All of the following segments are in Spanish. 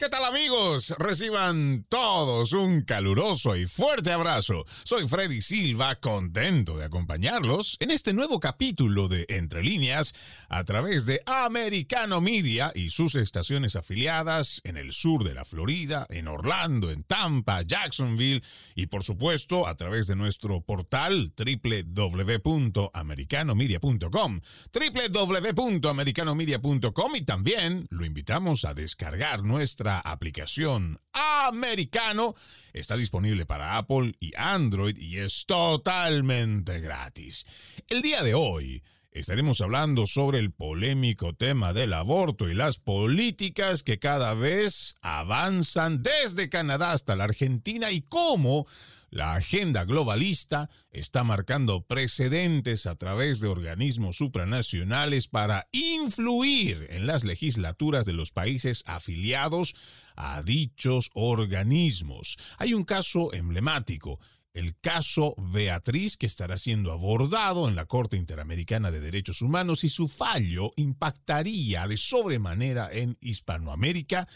¿Qué tal amigos? Reciban todos un caluroso y fuerte abrazo. Soy Freddy Silva, contento de acompañarlos en este nuevo capítulo de Entre líneas a través de Americano Media y sus estaciones afiliadas en el sur de la Florida, en Orlando, en Tampa, Jacksonville y por supuesto a través de nuestro portal www.americanomedia.com www.americanomedia.com y también lo invitamos a descargar nuestra aplicación americano está disponible para Apple y Android y es totalmente gratis. El día de hoy estaremos hablando sobre el polémico tema del aborto y las políticas que cada vez avanzan desde Canadá hasta la Argentina y cómo la agenda globalista está marcando precedentes a través de organismos supranacionales para influir en las legislaturas de los países afiliados a dichos organismos. Hay un caso emblemático el caso Beatriz que estará siendo abordado en la Corte Interamericana de Derechos Humanos y su fallo impactaría de sobremanera en Hispanoamérica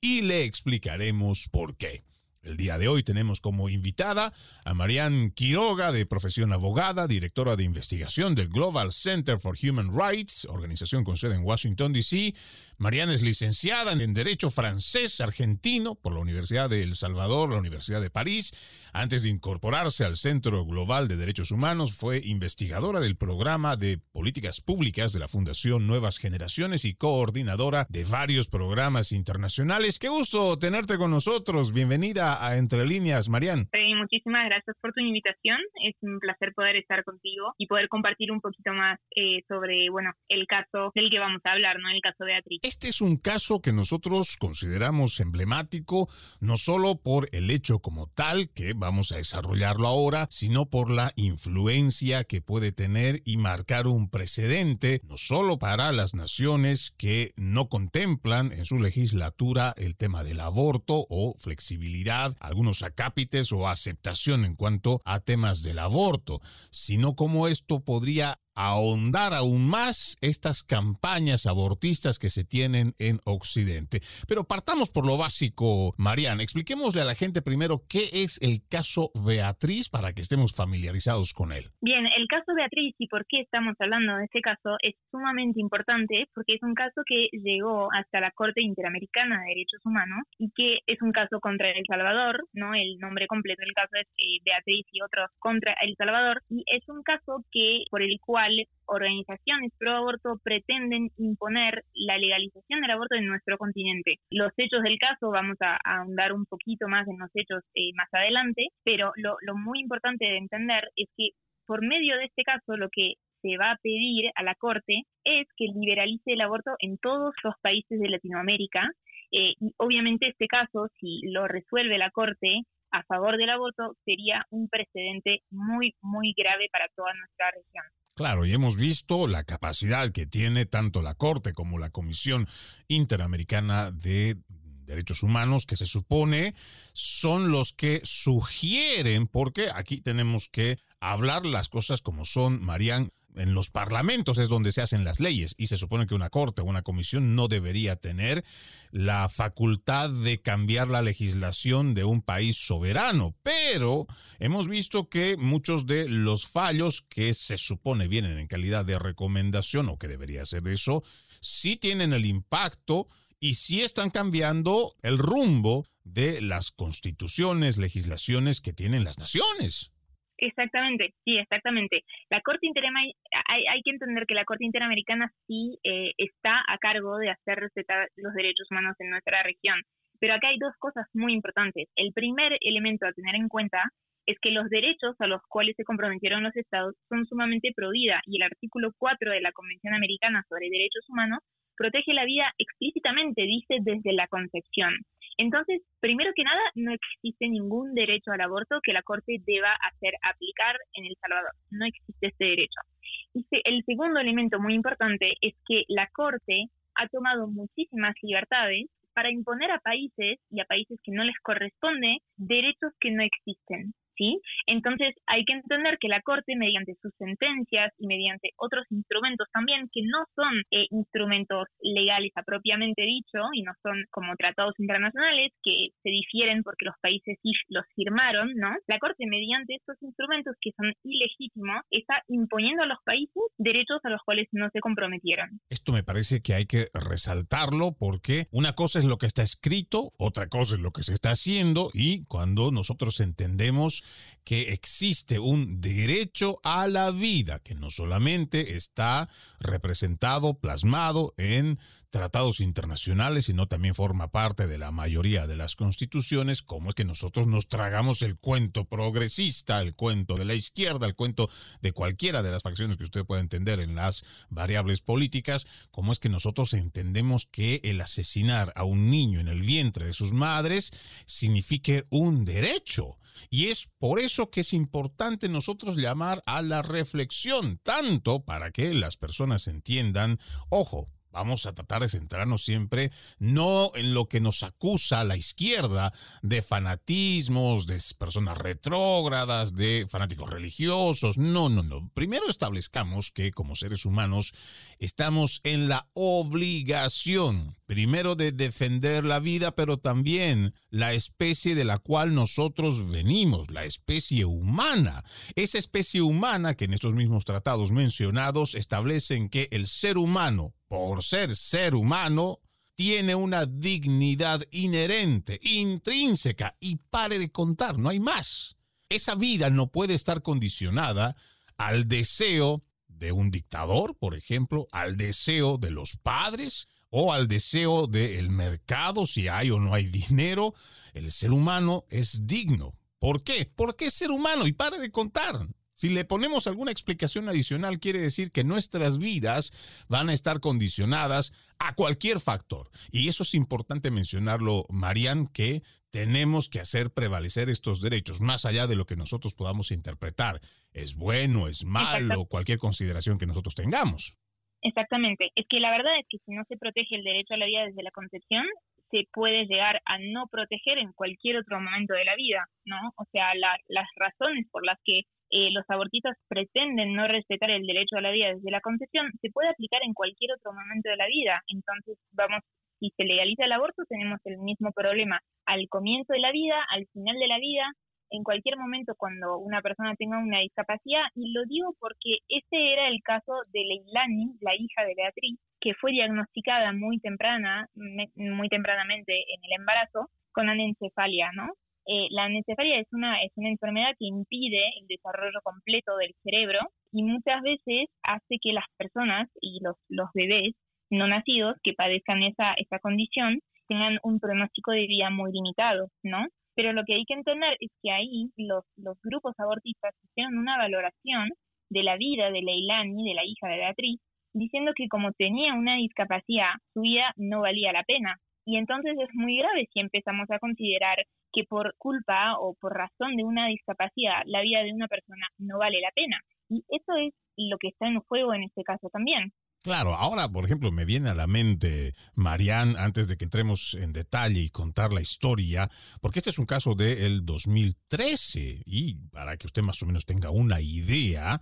y le explicaremos por qué. El día de hoy tenemos como invitada a Marianne Quiroga, de profesión abogada, directora de investigación del Global Center for Human Rights, organización con sede en Washington, D.C. Marianne es licenciada en Derecho francés argentino por la Universidad de El Salvador, la Universidad de París. Antes de incorporarse al Centro Global de Derechos Humanos, fue investigadora del programa de políticas públicas de la Fundación Nuevas Generaciones y coordinadora de varios programas internacionales. Qué gusto tenerte con nosotros. Bienvenida a Entre Líneas, Marian. muchísimas gracias por tu invitación. Es un placer poder estar contigo y poder compartir un poquito más eh, sobre, bueno, el caso del que vamos a hablar, ¿no? El caso de Beatriz. Este es un caso que nosotros consideramos emblemático, no solo por el hecho como tal, que vamos a desarrollarlo ahora, sino por la influencia que puede tener y marcar un precedente, no solo para las naciones que no contemplan en su legislatura el tema del aborto o flexibilidad algunos acápites o aceptación en cuanto a temas del aborto, sino cómo esto podría ahondar aún más estas campañas abortistas que se tienen en Occidente. Pero partamos por lo básico, Mariana. Expliquémosle a la gente primero qué es el caso Beatriz para que estemos familiarizados con él. Bien, el caso Beatriz y por qué estamos hablando de este caso es sumamente importante porque es un caso que llegó hasta la Corte Interamericana de Derechos Humanos y que es un caso contra El Salvador, ¿no? El nombre completo del caso es eh, Beatriz y otros contra El Salvador y es un caso que por el cual organizaciones pro aborto pretenden imponer la legalización del aborto en nuestro continente. Los hechos del caso, vamos a, ahondar un poquito más en los hechos eh, más adelante, pero lo, lo muy importante de entender es que por medio de este caso lo que se va a pedir a la Corte es que liberalice el aborto en todos los países de Latinoamérica. Eh, y obviamente este caso, si lo resuelve la Corte a favor del aborto, sería un precedente muy, muy grave para toda nuestra región. Claro, y hemos visto la capacidad que tiene tanto la Corte como la Comisión Interamericana de Derechos Humanos, que se supone son los que sugieren, porque aquí tenemos que hablar las cosas como son, Marían, en los parlamentos es donde se hacen las leyes y se supone que una corte o una comisión no debería tener la facultad de cambiar la legislación de un país soberano, pero hemos visto que muchos de los fallos que se supone vienen en calidad de recomendación o que debería ser eso, sí tienen el impacto y sí están cambiando el rumbo de las constituciones, legislaciones que tienen las naciones. Exactamente, sí, exactamente. La Corte Interamericana, hay, hay, que entender que la Corte Interamericana sí eh, está a cargo de hacer respetar los derechos humanos en nuestra región. Pero acá hay dos cosas muy importantes. El primer elemento a tener en cuenta es que los derechos a los cuales se comprometieron los estados son sumamente pro vida y el artículo 4 de la Convención Americana sobre Derechos Humanos protege la vida explícitamente, dice desde la concepción. Entonces, primero que nada, no existe ningún derecho al aborto que la Corte deba hacer aplicar en El Salvador. No existe este derecho. Y el segundo elemento muy importante es que la Corte ha tomado muchísimas libertades para imponer a países y a países que no les corresponde derechos que no existen. ¿Sí? Entonces hay que entender que la Corte, mediante sus sentencias y mediante otros instrumentos también, que no son eh, instrumentos legales a propiamente dicho y no son como tratados internacionales que se difieren porque los países los firmaron, ¿no? La Corte, mediante estos instrumentos que son ilegítimos, está imponiendo a los países derechos a los cuales no se comprometieron. Esto me parece que hay que resaltarlo porque una cosa es lo que está escrito, otra cosa es lo que se está haciendo y cuando nosotros entendemos que existe un derecho a la vida que no solamente está representado, plasmado en tratados internacionales, sino también forma parte de la mayoría de las constituciones, cómo es que nosotros nos tragamos el cuento progresista, el cuento de la izquierda, el cuento de cualquiera de las facciones que usted pueda entender en las variables políticas, cómo es que nosotros entendemos que el asesinar a un niño en el vientre de sus madres signifique un derecho. Y es por eso que es importante nosotros llamar a la reflexión, tanto para que las personas entiendan, ojo, Vamos a tratar de centrarnos siempre no en lo que nos acusa la izquierda de fanatismos, de personas retrógradas, de fanáticos religiosos. No, no, no. Primero establezcamos que como seres humanos estamos en la obligación, primero de defender la vida, pero también la especie de la cual nosotros venimos, la especie humana. Esa especie humana que en estos mismos tratados mencionados establecen que el ser humano por ser ser humano, tiene una dignidad inherente, intrínseca, y pare de contar, no hay más. Esa vida no puede estar condicionada al deseo de un dictador, por ejemplo, al deseo de los padres o al deseo del mercado, si hay o no hay dinero. El ser humano es digno. ¿Por qué? Porque es ser humano y pare de contar. Si le ponemos alguna explicación adicional, quiere decir que nuestras vidas van a estar condicionadas a cualquier factor. Y eso es importante mencionarlo, Marian, que tenemos que hacer prevalecer estos derechos, más allá de lo que nosotros podamos interpretar. Es bueno, es malo, cualquier consideración que nosotros tengamos. Exactamente. Es que la verdad es que si no se protege el derecho a la vida desde la concepción, se puede llegar a no proteger en cualquier otro momento de la vida, ¿no? O sea, las razones por las que eh, los abortistas pretenden no respetar el derecho a la vida desde la concepción, se puede aplicar en cualquier otro momento de la vida. Entonces, vamos, si se legaliza el aborto, tenemos el mismo problema al comienzo de la vida, al final de la vida, en cualquier momento cuando una persona tenga una discapacidad. Y lo digo porque ese era el caso de Leilani, la hija de Beatriz, que fue diagnosticada muy temprana, muy tempranamente en el embarazo, con anencefalia, ¿no? Eh, la anencefalia es una, es una enfermedad que impide el desarrollo completo del cerebro y muchas veces hace que las personas y los, los bebés no nacidos que padezcan esa, esa condición tengan un pronóstico de vida muy limitado, ¿no? Pero lo que hay que entender es que ahí los, los grupos abortistas hicieron una valoración de la vida de Leilani, de la hija de Beatriz, diciendo que como tenía una discapacidad, su vida no valía la pena. Y entonces es muy grave si empezamos a considerar que por culpa o por razón de una discapacidad la vida de una persona no vale la pena. Y eso es lo que está en juego en este caso también. Claro, ahora, por ejemplo, me viene a la mente, Marianne, antes de que entremos en detalle y contar la historia, porque este es un caso del 2013 y para que usted más o menos tenga una idea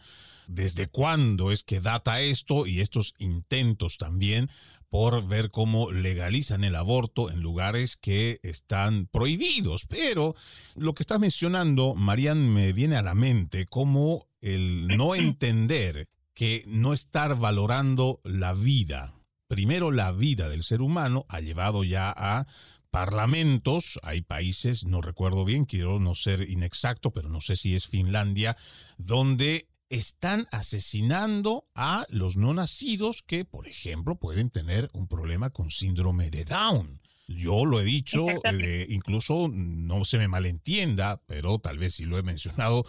desde cuándo es que data esto y estos intentos también por ver cómo legalizan el aborto en lugares que están prohibidos. Pero lo que está mencionando, Marianne, me viene a la mente como el no entender que no estar valorando la vida, primero la vida del ser humano, ha llevado ya a parlamentos, hay países, no recuerdo bien, quiero no ser inexacto, pero no sé si es Finlandia, donde están asesinando a los no nacidos que, por ejemplo, pueden tener un problema con síndrome de Down. Yo lo he dicho, eh, incluso no se me malentienda, pero tal vez si lo he mencionado,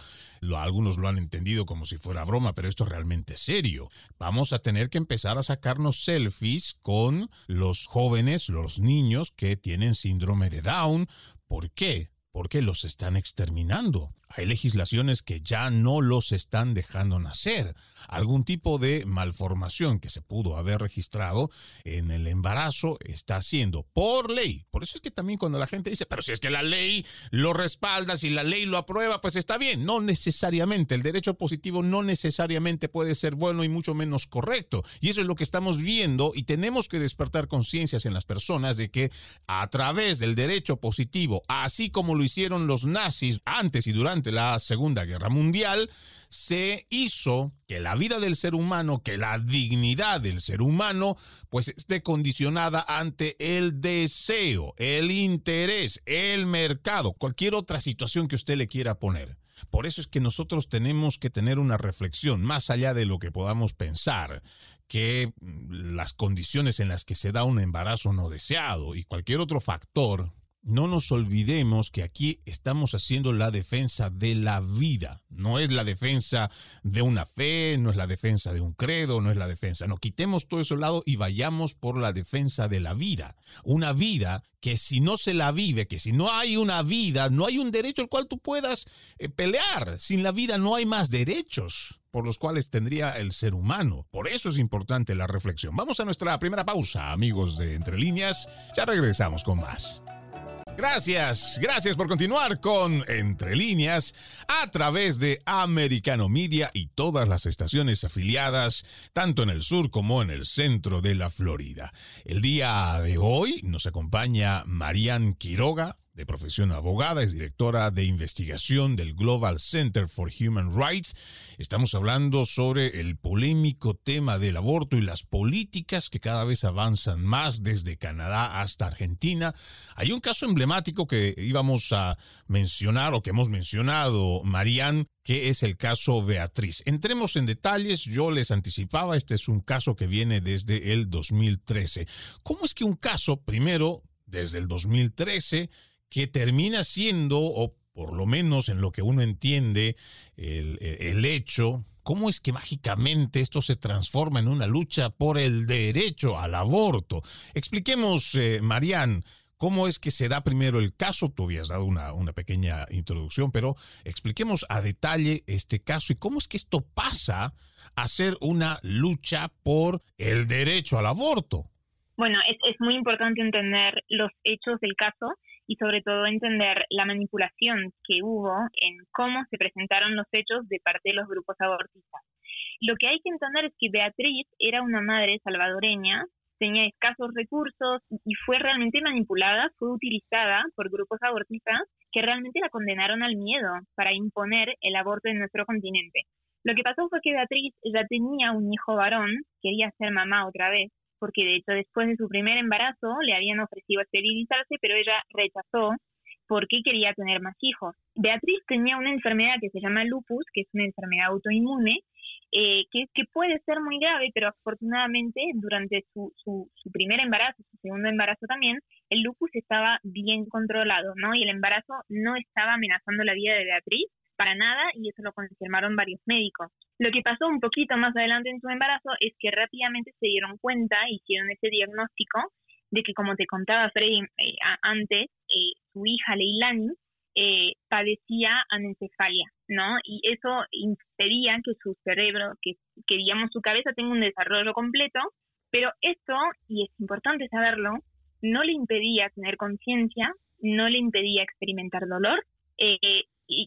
algunos lo han entendido como si fuera broma, pero esto es realmente serio. Vamos a tener que empezar a sacarnos selfies con los jóvenes, los niños que tienen síndrome de Down. ¿Por qué? Porque los están exterminando. Hay legislaciones que ya no los están dejando nacer. Algún tipo de malformación que se pudo haber registrado en el embarazo está haciendo por ley. Por eso es que también cuando la gente dice, pero si es que la ley lo respalda, si la ley lo aprueba, pues está bien. No necesariamente. El derecho positivo no necesariamente puede ser bueno y mucho menos correcto. Y eso es lo que estamos viendo y tenemos que despertar conciencias en las personas de que a través del derecho positivo, así como lo hicieron los nazis antes y durante la Segunda Guerra Mundial, se hizo que la vida del ser humano, que la dignidad del ser humano, pues esté condicionada ante el deseo, el interés, el mercado, cualquier otra situación que usted le quiera poner. Por eso es que nosotros tenemos que tener una reflexión más allá de lo que podamos pensar, que las condiciones en las que se da un embarazo no deseado y cualquier otro factor no nos olvidemos que aquí estamos haciendo la defensa de la vida. No es la defensa de una fe, no es la defensa de un credo, no es la defensa. No, quitemos todo eso lado y vayamos por la defensa de la vida. Una vida que si no se la vive, que si no hay una vida, no hay un derecho al cual tú puedas eh, pelear. Sin la vida no hay más derechos por los cuales tendría el ser humano. Por eso es importante la reflexión. Vamos a nuestra primera pausa, amigos de Entre Líneas. Ya regresamos con más. Gracias, gracias por continuar con Entre líneas a través de Americano Media y todas las estaciones afiliadas, tanto en el sur como en el centro de la Florida. El día de hoy nos acompaña Marian Quiroga, de profesión abogada, es directora de investigación del Global Center for Human Rights. Estamos hablando sobre el polémico tema del aborto y las políticas que cada vez avanzan más desde Canadá hasta Argentina. Hay un caso emblemático que íbamos a mencionar o que hemos mencionado, Marían, que es el caso Beatriz. Entremos en detalles, yo les anticipaba, este es un caso que viene desde el 2013. ¿Cómo es que un caso, primero, desde el 2013, que termina siendo, o por lo menos en lo que uno entiende, el, hecho, ¿Cómo es que mágicamente esto se transforma en una lucha por el derecho al aborto? Expliquemos, eh, Marían, cómo es que se da primero el caso. Tú habías dado una, una, pequeña introducción, pero expliquemos a detalle este caso y cómo es que esto pasa a ser una lucha por el derecho al aborto. Bueno, es, es muy importante entender los hechos del caso y sobre todo entender la manipulación que hubo en cómo se presentaron los hechos de parte de los grupos abortistas. Lo que hay que entender es que Beatriz era una madre salvadoreña, tenía escasos recursos y fue realmente manipulada, fue utilizada por grupos abortistas que realmente la condenaron al miedo para imponer el aborto en nuestro continente. Lo que pasó fue que Beatriz ya tenía un hijo varón, quería ser mamá otra vez, porque de hecho después de su primer embarazo le habían ofrecido esterilizarse, pero ella rechazó porque quería tener más hijos. Beatriz tenía una enfermedad que se llama lupus, que es una enfermedad autoinmune, eh, que, que, puede ser muy grave, pero afortunadamente durante su, su, su, primer embarazo, su segundo embarazo también, el lupus estaba bien controlado, ¿no? Y el embarazo no estaba amenazando la vida de Beatriz para nada y eso lo confirmaron varios médicos. Lo que pasó un poquito más adelante en su embarazo es que rápidamente se dieron cuenta, hicieron ese diagnóstico de que, como te contaba Freddy eh, antes, eh, su hija Leilani eh, padecía anencefalia, ¿no? Y eso impedía que su cerebro, que, que su cabeza tenga un desarrollo completo, pero esto, y es importante saberlo, no le impedía tener conciencia, no le impedía experimentar dolor, eh,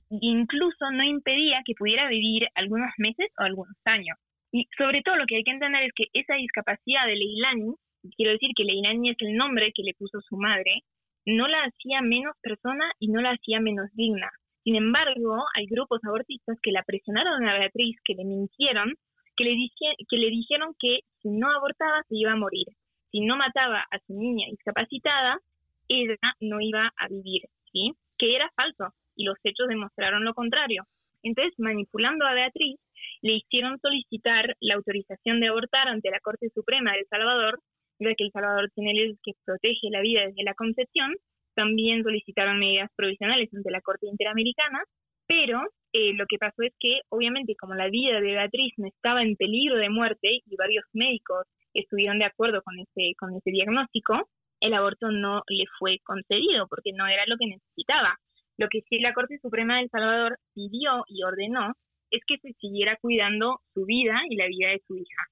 incluso no impedía que pudiera vivir algunos meses o algunos años. Y sobre todo lo que hay que entender es que esa discapacidad de Leilani, quiero decir que Leilani es el nombre que le puso su madre, no la hacía menos persona y no la hacía menos digna. Sin embargo, hay grupos abortistas que la presionaron a Beatriz, que le mintieron, que le, que le dijeron que si no abortaba se iba a morir. Si no mataba a su niña discapacitada, ella no iba a vivir, ¿sí? Que era falso y los hechos demostraron lo contrario. Entonces, manipulando a Beatriz, le hicieron solicitar la autorización de abortar ante la Corte Suprema de El Salvador, ya que El Salvador tiene leyes que protege la vida desde la concepción. También solicitaron medidas provisionales ante la Corte Interamericana, pero eh, lo que pasó es que, obviamente, como la vida de Beatriz no estaba en peligro de muerte y varios médicos estuvieron de acuerdo con ese, con ese diagnóstico, el aborto no le fue concedido porque no era lo que necesitaba. Lo que sí la Corte Suprema de El Salvador pidió y ordenó es que se siguiera cuidando su vida y la vida de su hija.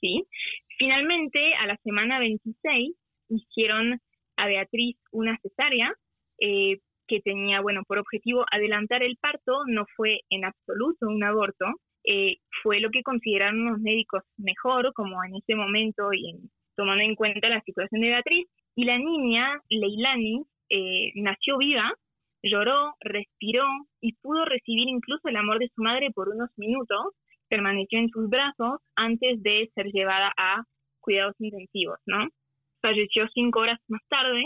¿sí? Finalmente, a la semana 26, hicieron a Beatriz una cesárea eh, que tenía, bueno, por objetivo adelantar el parto, no fue en absoluto un aborto, eh, fue lo que consideraron los médicos mejor, como en ese momento y tomando en cuenta la situación de Beatriz, y la niña, Leilani, eh, nació viva, lloró, respiró y pudo recibir incluso el amor de su madre por unos minutos, permaneció en sus brazos antes de ser llevada a cuidados intensivos, ¿no? Falleció cinco horas más tarde,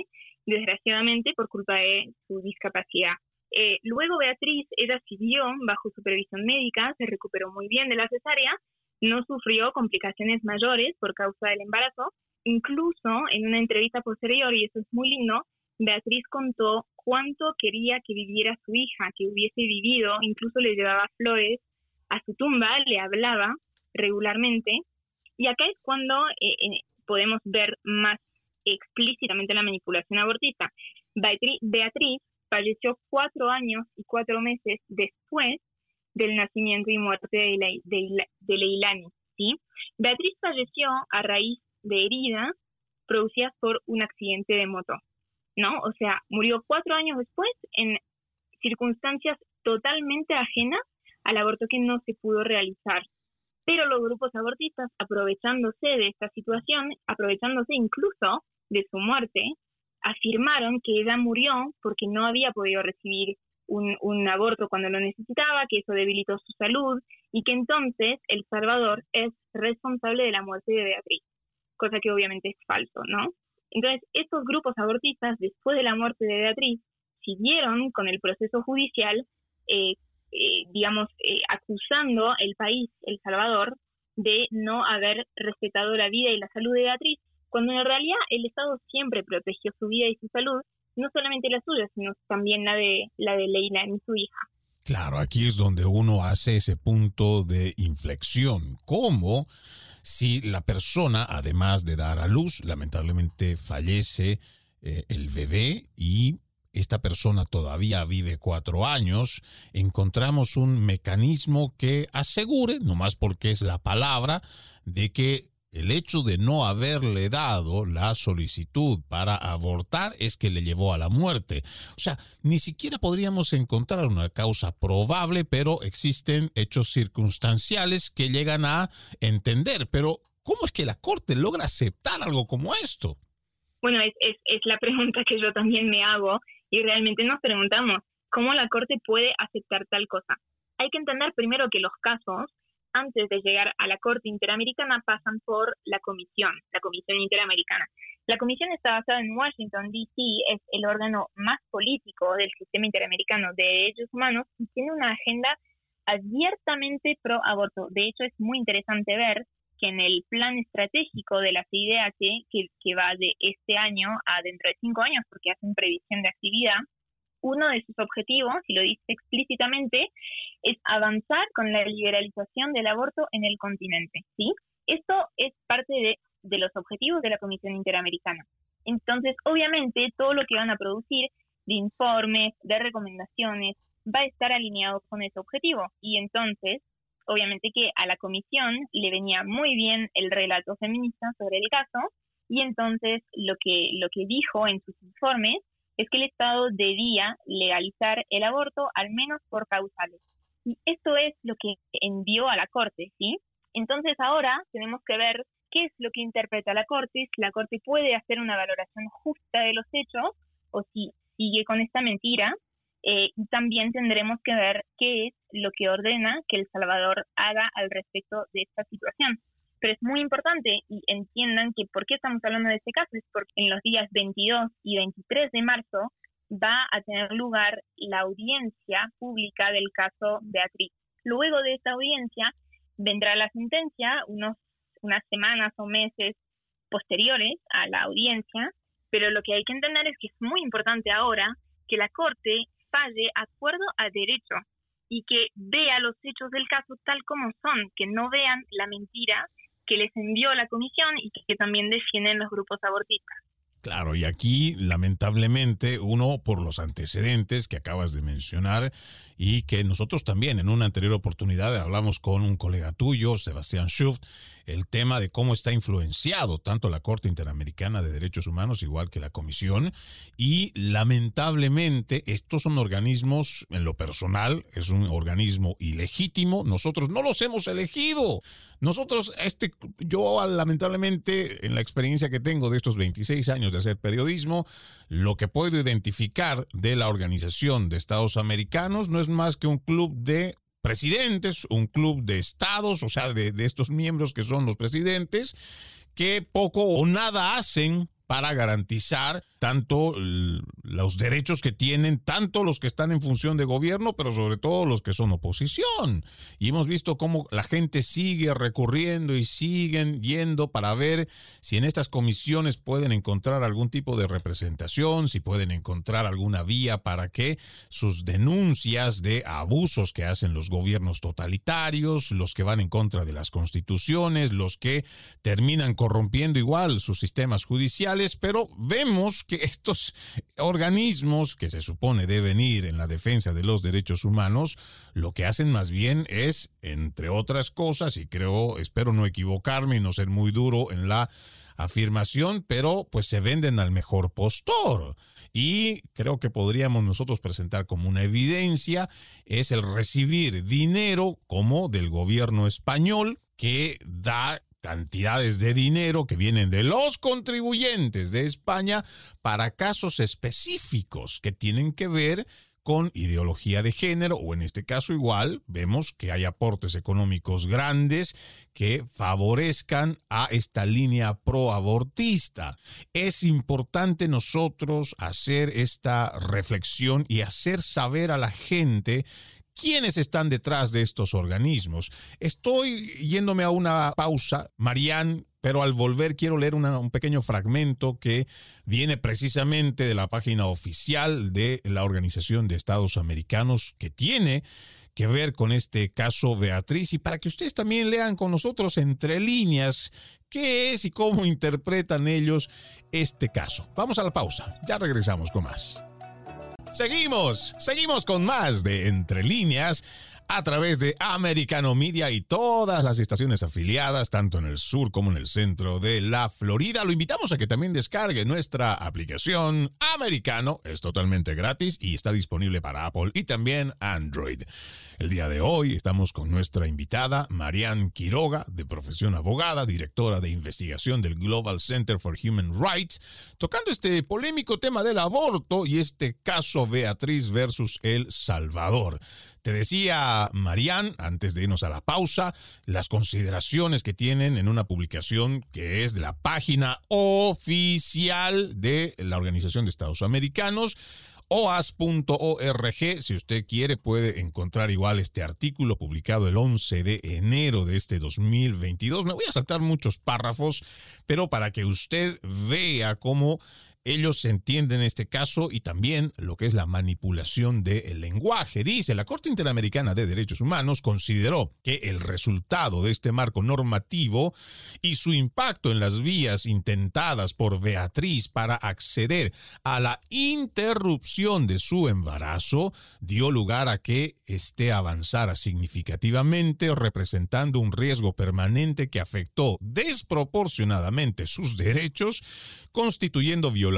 desgraciadamente, por culpa de su discapacidad. Eh, luego Beatriz, ella siguió bajo supervisión médica, se recuperó muy bien de la cesárea, no sufrió complicaciones mayores por causa del embarazo. Incluso en una entrevista posterior, y eso es muy lindo, Beatriz contó cuánto quería que viviera su hija, que hubiese vivido, incluso le llevaba flores a su tumba, le hablaba regularmente. Y acá es cuando eh, podemos ver más explícitamente la manipulación abortista. Beatriz falleció cuatro años y cuatro meses después del nacimiento y muerte de, de, Leilani. ¿sí? Beatriz falleció a raíz de heridas producidas por un accidente de moto. ¿No? O sea, murió cuatro años después en circunstancias totalmente ajenas al aborto que no se pudo realizar. Pero los grupos abortistas, aprovechándose de esta situación, aprovechándose incluso de su muerte, afirmaron que ella murió porque no había podido recibir un, un, aborto cuando lo necesitaba, que eso debilitó su salud y que entonces El Salvador es responsable de la muerte de Beatriz, cosa que obviamente es falso, ¿no? Entonces, estos grupos abortistas, después de la muerte de Beatriz, siguieron con el proceso judicial, eh, eh, digamos, eh, acusando el país, El Salvador, de no haber respetado la vida y la salud de Beatriz, cuando en realidad el Estado siempre protegió su vida y su salud, no solamente la suya, sino también la de, la de Leila y su hija. Claro, aquí es donde uno hace ese punto de inflexión. ¿Cómo? Si la persona, además de dar a luz, lamentablemente fallece eh, el bebé y esta persona todavía vive cuatro años, encontramos un mecanismo que asegure, nomás porque es la palabra, de que el hecho de no haberle dado la solicitud para abortar es que le llevó a la muerte. O sea, ni siquiera podríamos encontrar una causa probable, pero existen hechos circunstanciales que llegan a entender. Pero, ¿cómo es que la Corte logra aceptar algo como esto? Bueno, es, es, la pregunta que yo también me hago y realmente nos preguntamos, ¿cómo la Corte puede aceptar tal cosa? Hay que entender primero que los casos antes de llegar a la Corte Interamericana pasan por la Comisión, la Comisión Interamericana. La Comisión está basada en Washington, D.C., es el órgano más político del sistema interamericano de derechos humanos y tiene una agenda abiertamente pro aborto. De hecho, es muy interesante ver que en el plan estratégico de la CIDH, que, que va de este año a dentro de cinco años, porque hacen previsión de actividad, uno de sus objetivos, y lo dice explícitamente, es avanzar con la liberalización del aborto en el continente. ¿sí? Esto es parte de, de los objetivos de la Comisión Interamericana. Entonces, obviamente, todo lo que van a producir de informes, de recomendaciones, va a estar alineado con ese objetivo. Y entonces, obviamente que a la comisión le venía muy bien el relato feminista sobre el caso, y entonces lo que, lo que dijo en sus informes es que el Estado debía legalizar el aborto al menos por causales. Y esto es lo que envió a la Corte, ¿sí? Entonces ahora tenemos que ver qué es lo que interpreta la Corte, si la Corte puede hacer una valoración justa de los hechos o si sigue con esta mentira. Eh, y también tendremos que ver qué es lo que ordena que El Salvador haga al respecto de esta situación pero es muy importante y entiendan que por qué estamos hablando de este caso es porque en los días 22 y 23 de marzo va a tener lugar la audiencia pública del caso Beatriz. Luego de esta audiencia vendrá la sentencia unos, unas semanas o meses posteriores a la audiencia, pero lo que hay que entender es que es muy importante ahora que la Corte falle acuerdo a derecho y que vea los hechos del caso tal como son, que no vean la mentira que les envió la comisión y que, también defienden los grupos abortistas. Claro, y aquí lamentablemente uno por los antecedentes que acabas de mencionar y que nosotros también en una anterior oportunidad hablamos con un colega tuyo, Sebastián Schuft, el tema de cómo está influenciado tanto la Corte Interamericana de Derechos Humanos igual que la Comisión y lamentablemente estos son organismos en lo personal es un organismo ilegítimo, nosotros no los hemos elegido. Nosotros este yo lamentablemente en la experiencia que tengo de estos 26 años de hacer periodismo, lo que puedo identificar de la Organización de Estados Americanos no es más que un club de presidentes, un club de estados, o sea, de, de estos miembros que son los presidentes, que poco o nada hacen para garantizar tanto los derechos que tienen, tanto los que están en función de gobierno, pero sobre todo los que son oposición. Y hemos visto cómo la gente sigue recurriendo y siguen yendo para ver si en estas comisiones pueden encontrar algún tipo de representación, si pueden encontrar alguna vía para que sus denuncias de abusos que hacen los gobiernos totalitarios, los que van en contra de las constituciones, los que terminan corrompiendo igual sus sistemas judiciales, pero vemos que estos organismos que se supone deben ir en la defensa de los derechos humanos, lo que hacen más bien es, entre otras cosas, y creo, espero no equivocarme y no ser muy duro en la afirmación, pero pues se venden al mejor postor. Y creo que podríamos nosotros presentar como una evidencia es el recibir dinero como del gobierno español que da cantidades de dinero que vienen de los contribuyentes de España para casos específicos que tienen que ver con ideología de género, o en este caso igual, vemos que hay aportes económicos grandes que favorezcan a esta línea proabortista. Es importante nosotros hacer esta reflexión y hacer saber a la gente ¿Quiénes están detrás de estos organismos? Estoy yéndome a una pausa, Marían, pero al volver quiero leer un pequeño fragmento que viene precisamente de la página oficial de la Organización de Estados Americanos que tiene que ver con este caso Beatriz y para que ustedes también lean con nosotros entre líneas qué es y cómo interpretan ellos este caso. Vamos a la pausa, ya regresamos con más. Seguimos, seguimos con más de Entre líneas a través de Americano Media y todas las estaciones afiliadas, tanto en el sur como en el centro de la Florida. Lo invitamos a que también descargue nuestra aplicación Americano. Es totalmente gratis y está disponible para Apple y también Android. El día de hoy estamos con nuestra invitada, Marianne Quiroga, de profesión abogada, directora de investigación del Global Center for Human Rights, tocando este polémico tema del aborto y este caso Beatriz versus El Salvador. Te decía, Marían, antes de irnos a la pausa, las consideraciones que tienen en una publicación que es de la página oficial de la Organización de Estados Americanos oas.org. Si usted quiere, puede encontrar igual este artículo publicado el 11 de enero de este 2022. Me voy a saltar muchos párrafos, pero para que usted vea cómo ellos entienden este caso y también lo que es la manipulación del lenguaje. Dice, la Corte Interamericana de Derechos Humanos consideró que el resultado de este marco normativo y su impacto en las vías intentadas por Beatriz para acceder a la interrupción de su embarazo dio lugar a que éste avanzara significativamente, representando un riesgo permanente que afectó desproporcionadamente sus derechos, constituyendo violencia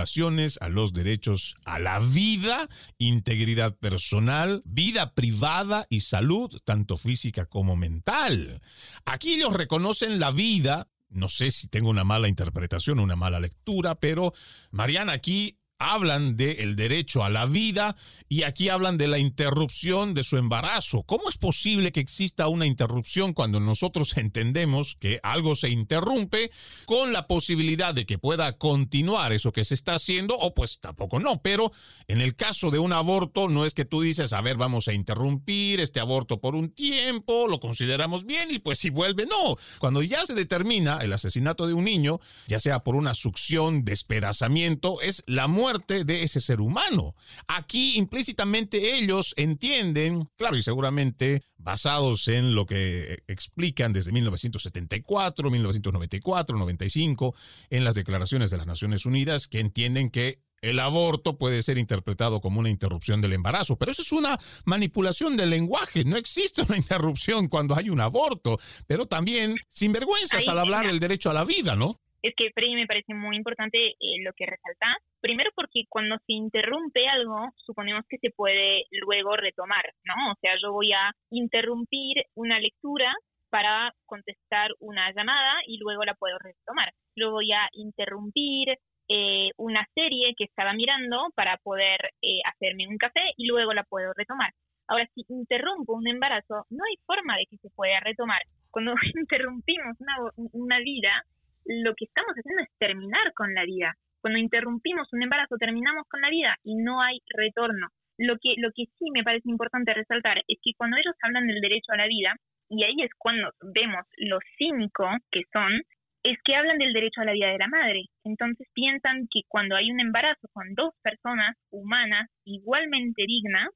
a los derechos a la vida, integridad personal, vida privada y salud, tanto física como mental. Aquí ellos reconocen la vida, no sé si tengo una mala interpretación, una mala lectura, pero Mariana aquí hablan del derecho a la vida y aquí hablan de la interrupción de su embarazo. ¿Cómo es posible que exista una interrupción cuando nosotros entendemos que algo se interrumpe con la posibilidad de que pueda continuar eso que se está haciendo o pues tampoco no? Pero en el caso de un aborto no es que tú dices, a ver, vamos a interrumpir este aborto por un tiempo, lo consideramos bien y pues si vuelve, no. Cuando ya se determina el asesinato de un niño, ya sea por una succión, despedazamiento, es la muerte muerte de ese ser humano. Aquí implícitamente ellos entienden, claro, y seguramente basados en lo que explican desde 1974, 1994, 95, en las declaraciones de las Naciones Unidas, que entienden que el aborto puede ser interpretado como una interrupción del embarazo, pero eso es una manipulación del lenguaje. No existe una interrupción cuando hay un aborto, pero también sin vergüenzas al hablar del derecho a la vida, ¿no? Es que, Freddy, me parece muy importante eh, lo que resalta. Primero porque cuando se interrumpe algo, suponemos que se puede luego retomar, ¿no? O sea, yo voy a interrumpir una lectura para contestar una llamada y luego la puedo retomar. Lo voy a interrumpir eh, una serie que estaba mirando para poder eh, hacerme un café y luego la puedo retomar. Ahora, si interrumpo un embarazo, no hay forma de que se pueda retomar. Cuando interrumpimos una, una vida, lo que estamos haciendo es terminar con la vida. Cuando interrumpimos un embarazo, terminamos con la vida y no hay retorno. Lo que, lo que sí me parece importante resaltar es que cuando ellos hablan del derecho a la vida, y ahí es cuando vemos lo cínico que son, es que hablan del derecho a la vida de la madre. Entonces piensan que cuando hay un embarazo con dos personas humanas igualmente dignas,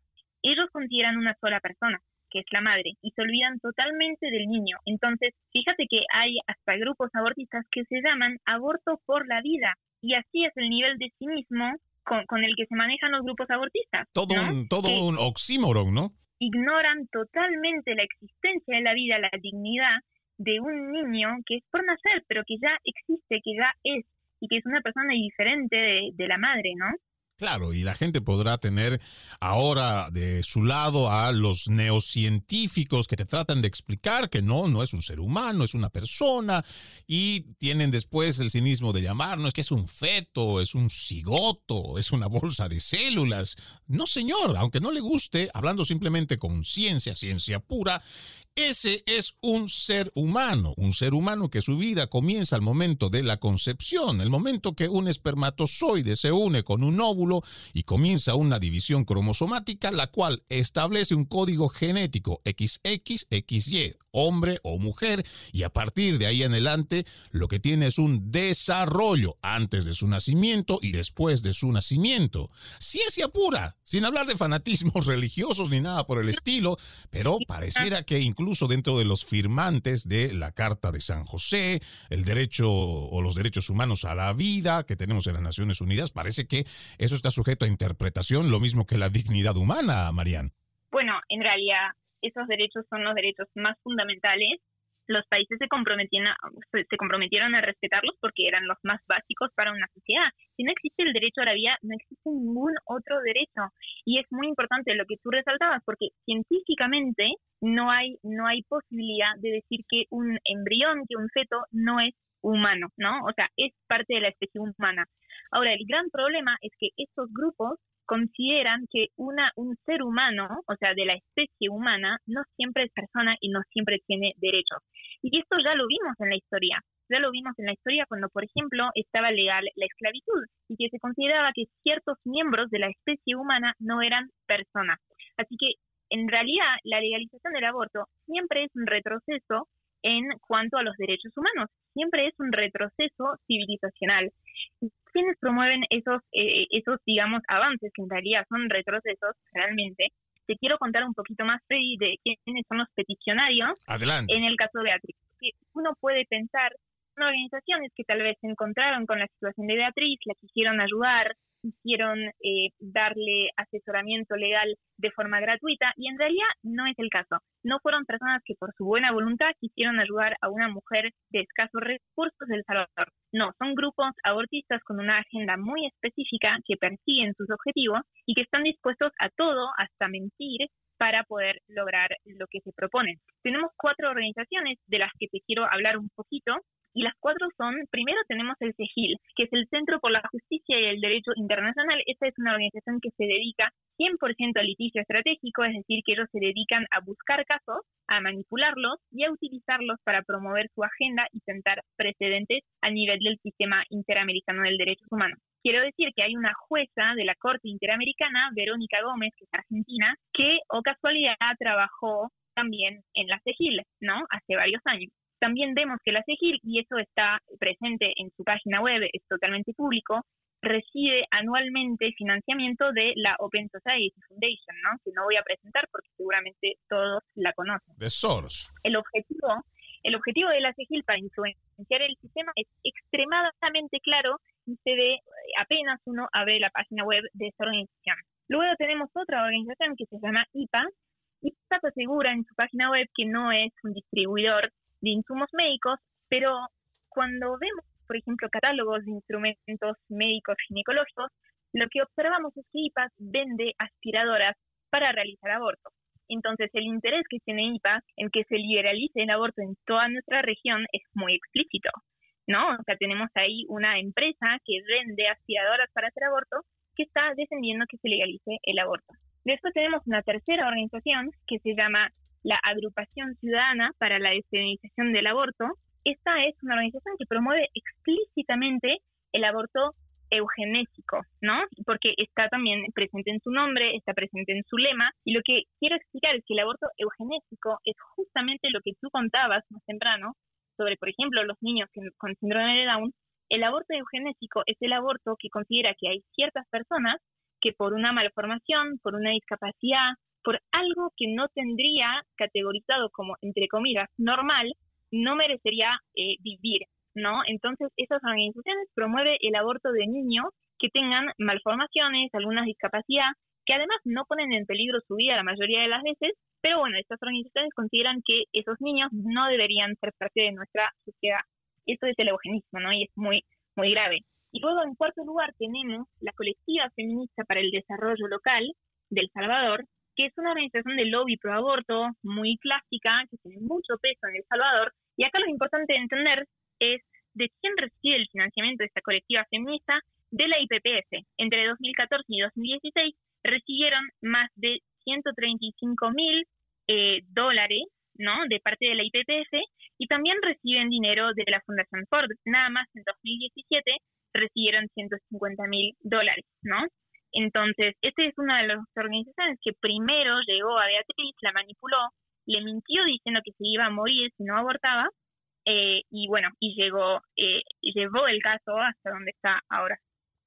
ellos consideran una sola persona, que es la madre, y se olvidan totalmente del niño. Entonces, fíjate que hay hasta grupos abortistas que se llaman aborto por la vida, y así es el nivel de cinismo con, el que se manejan los grupos abortistas. Todo, un, todo un oxímoron, ¿no? Ignoran totalmente la existencia de la vida, la dignidad, de un niño que es por nacer, pero que ya existe, que ya es, y que es una persona diferente de, de la madre, ¿no? Claro, y la gente podrá tener ahora de su lado a los neocientíficos que te tratan de explicar que no, no es un ser humano, es una persona, y tienen después el cinismo de llamar, no es que es un feto, es un cigoto, es una bolsa de células. No, señor, aunque no le guste, hablando simplemente con ciencia, ciencia pura, ese es un ser humano, un ser humano que su vida comienza al momento de la concepción, el momento que un espermatozoide se une con un óvulo y comienza una división cromosomática, la cual establece un código genético XXXY hombre o mujer, y a partir de ahí en adelante lo que tiene es un desarrollo antes de su nacimiento y después de su nacimiento. Ciencia pura, sin hablar de fanatismos religiosos ni nada por el estilo, pero pareciera que incluso dentro de los firmantes de la Carta de San José, el derecho o los derechos humanos a la vida que tenemos en las Naciones Unidas, parece que eso está sujeto a interpretación, lo mismo que la dignidad humana, Marian. Bueno, en realidad esos derechos son los derechos más fundamentales. Los países se comprometieron, se comprometieron a respetarlos porque eran los más básicos para una sociedad. Si no existe el derecho a la vida, no existe ningún otro derecho. Y es muy importante lo que tú resaltabas, porque científicamente no hay, no hay posibilidad de decir que un embrión, que un feto no es humano, ¿no? O sea, es parte de la especie humana. Ahora, el gran problema es que estos grupos consideran que una, un ser humano, o sea, de la especie humana, no siempre es persona y no siempre tiene derechos. Y esto ya lo vimos en la historia. Ya lo vimos en la historia cuando, por ejemplo, estaba legal la esclavitud y que se consideraba que ciertos miembros de la especie humana no eran personas. Así que, en realidad, la legalización del aborto siempre es un retroceso en cuanto a los derechos humanos. Siempre es un retroceso civilizacional. ¿Quiénes promueven esos, eh, esos, digamos, avances que en realidad son retrocesos realmente? Te quiero contar un poquito más, Freddy, de quiénes son los peticionarios Adelante. en el caso de Beatriz. Uno puede pensar en organizaciones que tal vez se encontraron con la situación de Beatriz, la quisieron ayudar, quisieron eh, darle asesoramiento legal de forma gratuita y en realidad no es el caso. No fueron personas que por su buena voluntad quisieron ayudar a una mujer de escasos recursos del Salvador. No, son grupos abortistas con una agenda muy específica que persiguen sus objetivos y que están dispuestos a todo, hasta mentir, para poder lograr lo que se proponen. Tenemos cuatro organizaciones de las que te quiero hablar un poquito y las cuatro son, primero tenemos el CEGIL, que es el Centro por la Justicia y el Derecho Internacional. Esta es una organización que se dedica 100% al litigio estratégico, es decir, que ellos se dedican a buscar casos, a manipularlos y a utilizarlos para promover su agenda y sentar precedentes a nivel del sistema interamericano del derechos humanos. Quiero decir que hay una jueza de la Corte Interamericana, Verónica Gómez, que es argentina, que o casualidad trabajó también en la CEGIL, ¿no? Hace varios años. También vemos que la CEGIL, y eso está presente en su página web, es totalmente público, recibe anualmente financiamiento de la Open Society Foundation, ¿no? que no voy a presentar porque seguramente todos la conocen. The Source. El objetivo, el objetivo de la CEGIL para influenciar el sistema es extremadamente claro y se ve apenas uno abre la página web de esta organización. Luego tenemos otra organización que se llama IPA. IPA asegura en su página web que no es un distribuidor de insumos médicos, pero cuando vemos por ejemplo, catálogos de instrumentos médicos ginecológicos, lo que observamos es que IPAS vende aspiradoras para realizar abortos. Entonces, el interés que tiene IPA en que se liberalice el aborto en toda nuestra región es muy explícito, ¿no? O sea, tenemos ahí una empresa que vende aspiradoras para hacer aborto que está defendiendo que se legalice el aborto. Después tenemos una tercera organización que se llama la Agrupación Ciudadana para la Despenalización del Aborto, esta es una organización que promueve explícitamente el aborto eugenésico, ¿no? Porque está también presente en su nombre, está presente en su lema, y lo que quiero explicar es que el aborto eugenésico es justamente lo que tú contabas más temprano sobre, por ejemplo, los niños con síndrome de Down. El aborto eugenésico es el aborto que considera que hay ciertas personas que por una malformación, por una discapacidad, por algo que no tendría categorizado como, entre comillas, normal, no merecería eh, vivir, ¿no? Entonces, esas organizaciones promueven el aborto de niños que tengan malformaciones, alguna discapacidad, que además no ponen en peligro su vida la mayoría de las veces, pero bueno, estas organizaciones consideran que esos niños no deberían ser parte de nuestra sociedad. Esto es el eugenismo, ¿no? Y es muy, muy grave. Y luego, en cuarto lugar, tenemos la Colectiva Feminista para el Desarrollo Local del Salvador, que es una organización de lobby pro aborto muy clásica, que tiene mucho peso en El Salvador. Y acá lo importante de entender es de quién recibe el financiamiento de esta colectiva feminista de la IPPF. Entre 2014 y 2016 recibieron más de 135 mil eh, dólares ¿no? de parte de la IPPF y también reciben dinero de la Fundación Ford. Nada más en 2017 recibieron 150 mil dólares, ¿no? Entonces, esta es una de las organizaciones que primero llegó a Beatriz, la manipuló, le mintió diciendo que se iba a morir si no abortaba, eh, y bueno, y llegó, eh, llevó el caso hasta donde está ahora.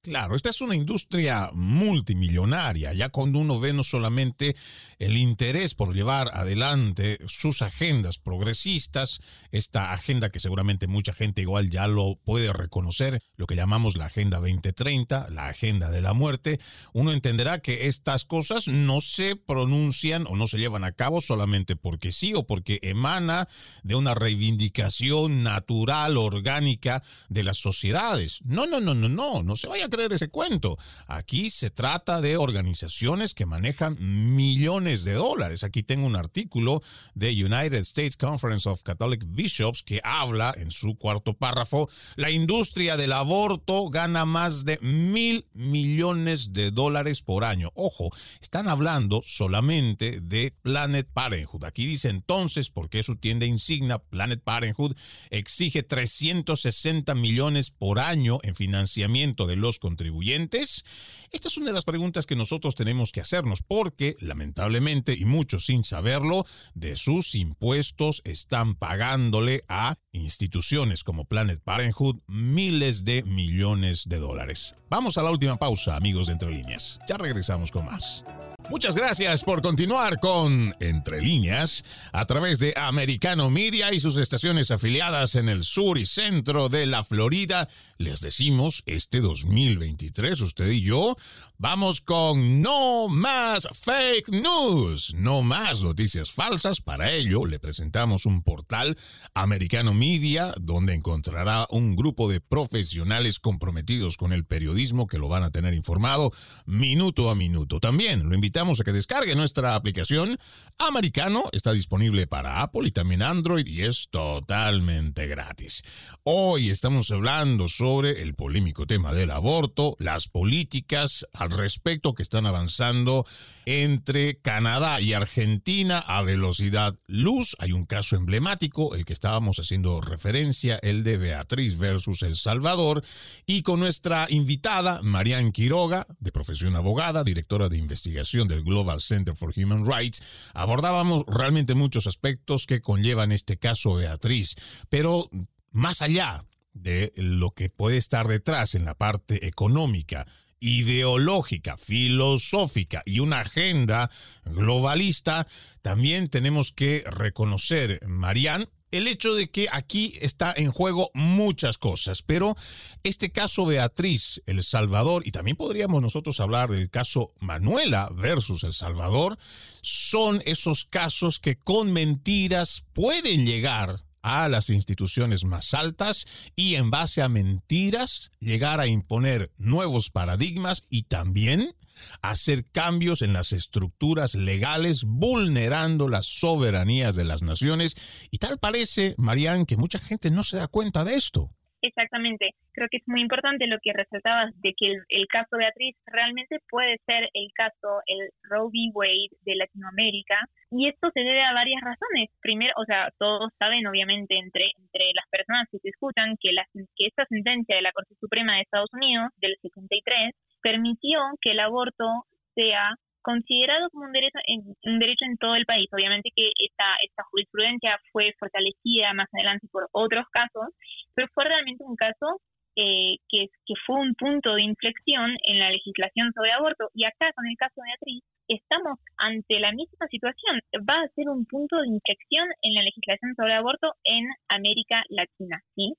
Claro, esta es una industria multimillonaria, ya cuando uno ve no solamente el interés por llevar adelante sus agendas progresistas, esta agenda que seguramente mucha gente igual ya lo puede reconocer, lo que llamamos la Agenda 2030, la Agenda de la Muerte, uno entenderá que estas cosas no se pronuncian o no se llevan a cabo solamente porque sí o porque emana de una reivindicación natural, orgánica de las sociedades. No, no, no, no, no, no se vaya creer ese cuento. Aquí se trata de organizaciones que manejan millones de dólares. Aquí tengo un artículo de United States Conference of Catholic Bishops que habla en su cuarto párrafo, la industria del aborto gana más de mil millones de dólares por año. Ojo, están hablando solamente de Planet Parenthood. Aquí dice entonces, porque su tienda insignia, Planet Parenthood, exige 360 millones por año en financiamiento de los contribuyentes? Esta es una de las preguntas que nosotros tenemos que hacernos porque, lamentablemente, y muchos sin saberlo, de sus impuestos están pagándole a instituciones como Planet Parenthood miles de millones de dólares. Vamos a la última pausa, amigos de Entre Líneas. Ya regresamos con más. Muchas gracias por continuar con Entre líneas a través de Americano Media y sus estaciones afiliadas en el sur y centro de la Florida. Les decimos, este 2023, usted y yo, vamos con no más fake news, no más noticias falsas. Para ello, le presentamos un portal Americano Media donde encontrará un grupo de profesionales comprometidos con el periodismo que lo van a tener informado minuto a minuto. También lo invitamos a que descargue nuestra aplicación. Americano está disponible para Apple y también Android y es totalmente gratis. Hoy estamos hablando sobre el polémico tema del aborto, las políticas al respecto que están avanzando entre Canadá y Argentina a velocidad luz. Hay un caso emblemático, el que estábamos haciendo referencia, el de Beatriz versus El Salvador, y con nuestra invitada, Marian Quiroga, de profesión abogada, directora de investigación del Global Center for Human Rights, abordábamos realmente muchos aspectos que conllevan este caso Beatriz. Pero más allá, de lo que puede estar detrás en la parte económica, ideológica, filosófica y una agenda globalista, también tenemos que reconocer, Marianne, el hecho de que aquí está en juego muchas cosas, pero este caso Beatriz, El Salvador, y también podríamos nosotros hablar del caso Manuela versus El Salvador, son esos casos que con mentiras pueden llegar a las instituciones más altas y en base a mentiras llegar a imponer nuevos paradigmas y también hacer cambios en las estructuras legales vulnerando las soberanías de las naciones y tal parece, Marianne, que mucha gente no se da cuenta de esto. Exactamente. Creo que es muy importante lo que resaltabas de que el, caso Beatriz realmente puede ser el caso, el Roe v. Wade de Latinoamérica. Y esto se debe a varias razones. Primero, o sea, todos saben, obviamente, entre, entre las personas que se escuchan, que, la, que esta sentencia de la Corte Suprema de Estados Unidos, del 73, permitió que el aborto sea considerado como un derecho en, un derecho en todo el país. Obviamente que esta, esta jurisprudencia fue fortalecida más adelante por otros casos, pero fue realmente un caso eh, que, que fue un punto de inflexión en la legislación sobre aborto. Y acá, con el caso de Beatriz, estamos ante la misma situación. Va a ser un punto de inflexión en la legislación sobre aborto en América Latina. ¿sí?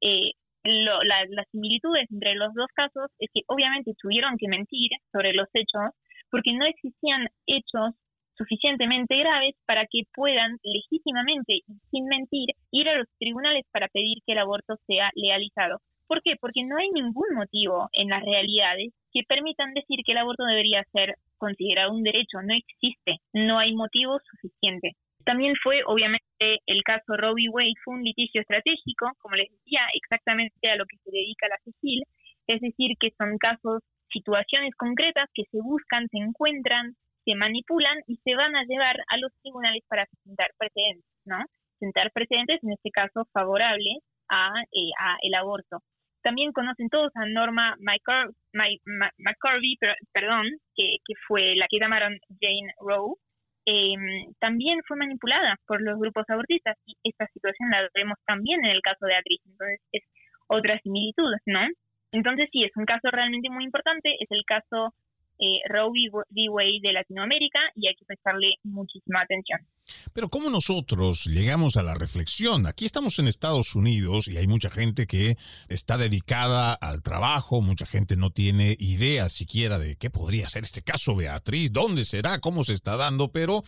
Eh, las similitudes entre los dos casos es que obviamente tuvieron que mentir sobre los hechos porque no existían hechos suficientemente graves para que puedan legítimamente y sin mentir ir a los tribunales para pedir que el aborto sea legalizado. ¿Por qué? Porque no hay ningún motivo en las realidades que permitan decir que el aborto debería ser considerado un derecho. No existe, no hay motivo suficiente. También fue, obviamente, el caso Robbie Wade, fue un litigio estratégico, como les decía, exactamente a lo que se dedica la CECIL, es decir, que son casos situaciones concretas que se buscan, se encuentran, se manipulan y se van a llevar a los tribunales para sentar precedentes, ¿no? Sentar precedentes, en este caso, favorables a, eh, el aborto. También conocen todos a Norma McCorvey, perdón, que, que, fue la que llamaron Jane Roe. Em, también fue manipulada por los grupos abortistas y esta situación la vemos también en el caso de Atriz. Entonces, es otra similitud, ¿no? Entonces sí, es un caso realmente muy importante, es el caso eh, Roe de Latinoamérica y hay que prestarle muchísima atención. Pero ¿cómo nosotros llegamos a la reflexión? Aquí estamos en Estados Unidos y hay mucha gente que está dedicada al trabajo, mucha gente no tiene idea siquiera de qué podría ser este caso Beatriz, dónde será, cómo se está dando, pero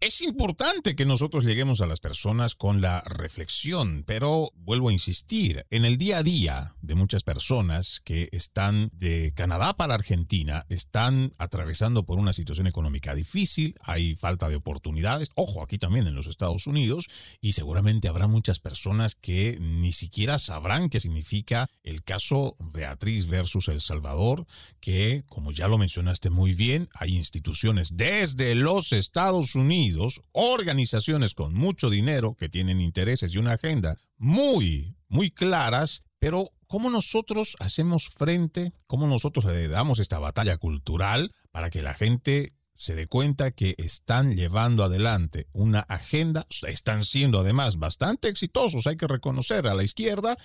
es importante que nosotros lleguemos a las personas con la reflexión, pero vuelvo a insistir, en el día a día de muchas personas que están de Canadá para Argentina, están atravesando por una situación económica difícil, hay falta de oportunidades, ojo, aquí también en los Estados Unidos, y seguramente habrá muchas personas que ni siquiera sabrán qué significa el caso Beatriz versus El Salvador, que, como ya lo mencionaste muy bien, hay instituciones desde los Estados Unidos, organizaciones con mucho dinero que tienen intereses y una agenda muy, muy claras, pero ¿cómo nosotros hacemos frente, cómo nosotros damos esta batalla cultural para que la gente se dé cuenta que están llevando adelante una agenda, están siendo además bastante exitosos, hay que reconocer a la izquierda,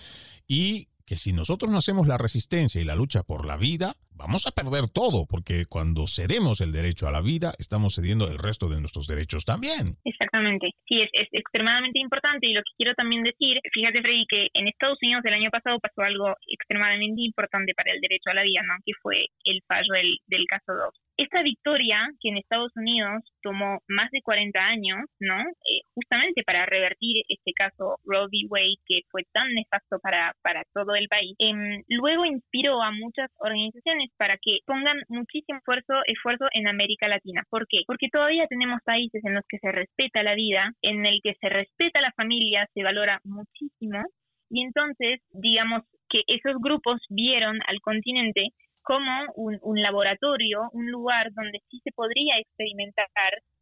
y que si nosotros no hacemos la resistencia y la lucha por la vida, vamos a perder todo, porque cuando cedemos el derecho a la vida, estamos cediendo el resto de nuestros derechos también. Exactamente, sí, es, extremadamente importante y lo que quiero también decir, fíjate Freddy, que en Estados Unidos el año pasado pasó algo extremadamente importante para el derecho a la vida, ¿no? que fue el fallo del, del caso Dobbs. Esta victoria, que en Estados Unidos tomó más de 40 años, ¿no? Eh, justamente para revertir este caso Roe v. Wade, que fue tan nefasto para, para todo el país, em, luego inspiró a muchas organizaciones para que pongan muchísimo esfuerzo, esfuerzo en América Latina. ¿Por qué? Porque todavía tenemos países en los que se respeta la vida, en el que se respeta la familia, se valora muchísimo, y entonces, digamos que esos grupos vieron al continente como un, un laboratorio, un lugar donde sí se podría experimentar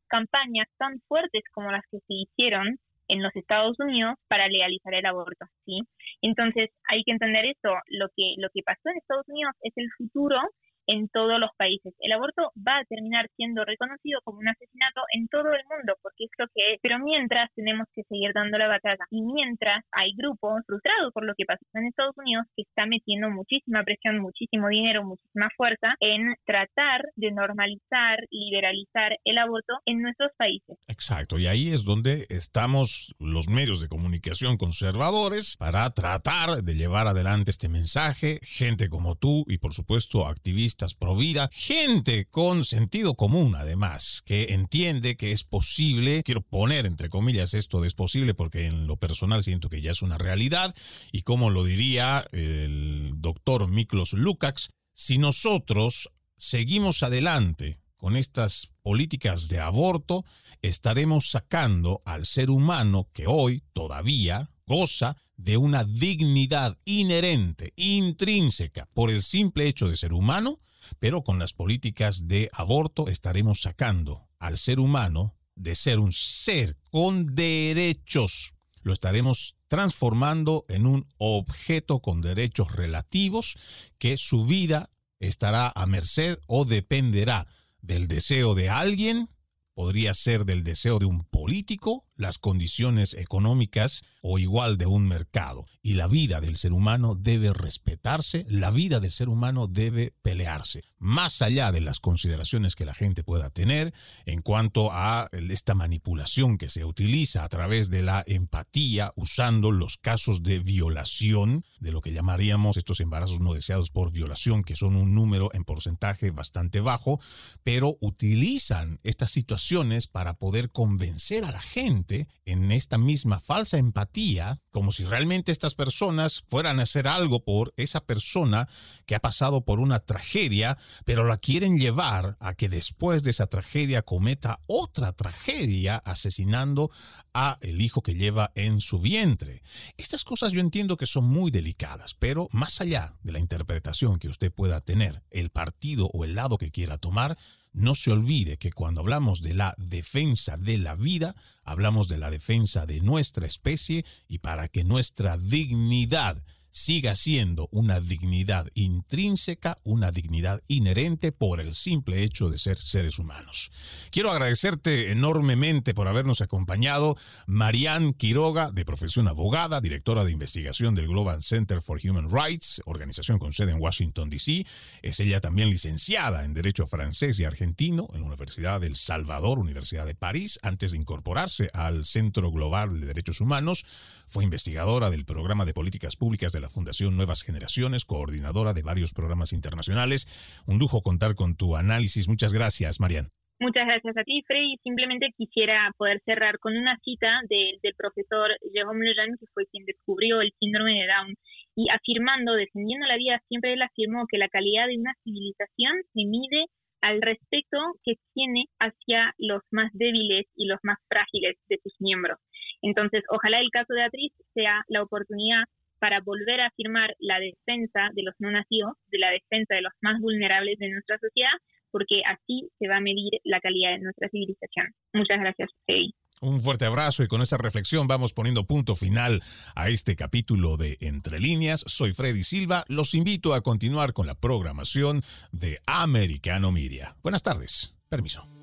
campañas tan fuertes como las que se hicieron en los Estados Unidos para legalizar el aborto, ¿sí? Entonces, hay que entender esto, lo que lo que pasó en Estados Unidos es el futuro en todos los países. El aborto va a terminar siendo reconocido como un asesinato en todo el mundo, porque es lo que es. Pero mientras tenemos que seguir dando la batalla y mientras hay grupos frustrados por lo que pasó en Estados Unidos que está metiendo muchísima presión, muchísimo dinero, muchísima fuerza en tratar de normalizar, liberalizar el aborto en nuestros países. Exacto, y ahí es donde estamos los medios de comunicación conservadores para tratar de llevar adelante este mensaje, gente como tú y por supuesto activistas pro vida, gente con sentido común además, que entiende que es posible, quiero poner entre comillas esto de es posible porque en lo personal siento que ya es una realidad y como lo diría el doctor Miklos Lukács, si nosotros seguimos adelante con estas políticas de aborto, estaremos sacando al ser humano que hoy todavía goza de una dignidad inherente, intrínseca, por el simple hecho de ser humano, pero con las políticas de aborto estaremos sacando al ser humano de ser un ser con derechos. Lo estaremos transformando en un objeto con derechos relativos que su vida estará a merced o dependerá del deseo de alguien, podría ser del deseo de un político, las condiciones económicas o igual de un mercado. Y la vida del ser humano debe respetarse, la vida del ser humano debe pelearse, más allá de las consideraciones que la gente pueda tener en cuanto a esta manipulación que se utiliza a través de la empatía, usando los casos de violación, de lo que llamaríamos estos embarazos no deseados por violación, que son un número en porcentaje bastante bajo, pero utilizan estas situaciones para poder convencer a la gente en esta misma falsa empatía, como si realmente estas personas fueran a hacer algo por esa persona que ha pasado por una tragedia, pero la quieren llevar a que después de esa tragedia cometa otra tragedia asesinando a el hijo que lleva en su vientre. Estas cosas yo entiendo que son muy delicadas, pero más allá de la interpretación que usted pueda tener, el partido o el lado que quiera tomar, no se olvide que cuando hablamos de la defensa de la vida, hablamos de la defensa de nuestra especie y para que nuestra dignidad siga siendo una dignidad intrínseca, una dignidad inherente por el simple hecho de ser seres humanos. Quiero agradecerte enormemente por habernos acompañado, Marianne Quiroga, de profesión abogada, directora de investigación del Global Center for Human Rights, organización con sede en Washington, D.C. Es ella también licenciada en Derecho francés y argentino en la Universidad del Salvador, Universidad de París, antes de incorporarse al Centro Global de Derechos Humanos. Fue investigadora del Programa de Políticas Públicas de la Fundación Nuevas Generaciones, coordinadora de varios programas internacionales. Un lujo contar con tu análisis. Muchas gracias, Marian. Muchas gracias a ti, Freddy. Simplemente quisiera poder cerrar con una cita del profesor Jérôme Lejeune, que fue quien descubrió el síndrome de Down, y afirmando, defendiendo la vida, siempre él afirmó que la calidad de una civilización se mide al respeto que tiene hacia los más débiles y los más frágiles de sus miembros. Entonces, ojalá el caso de Atriz sea la oportunidad para volver a afirmar la defensa de los no nacidos, de la defensa de los más vulnerables de nuestra sociedad, porque así se va a medir la calidad de nuestra civilización. Muchas gracias, Freddy. Un fuerte abrazo y con esa reflexión vamos poniendo punto final a este capítulo de Entre líneas. Soy Freddy Silva. Los invito a continuar con la programación de Americano Media. Buenas tardes. Permiso.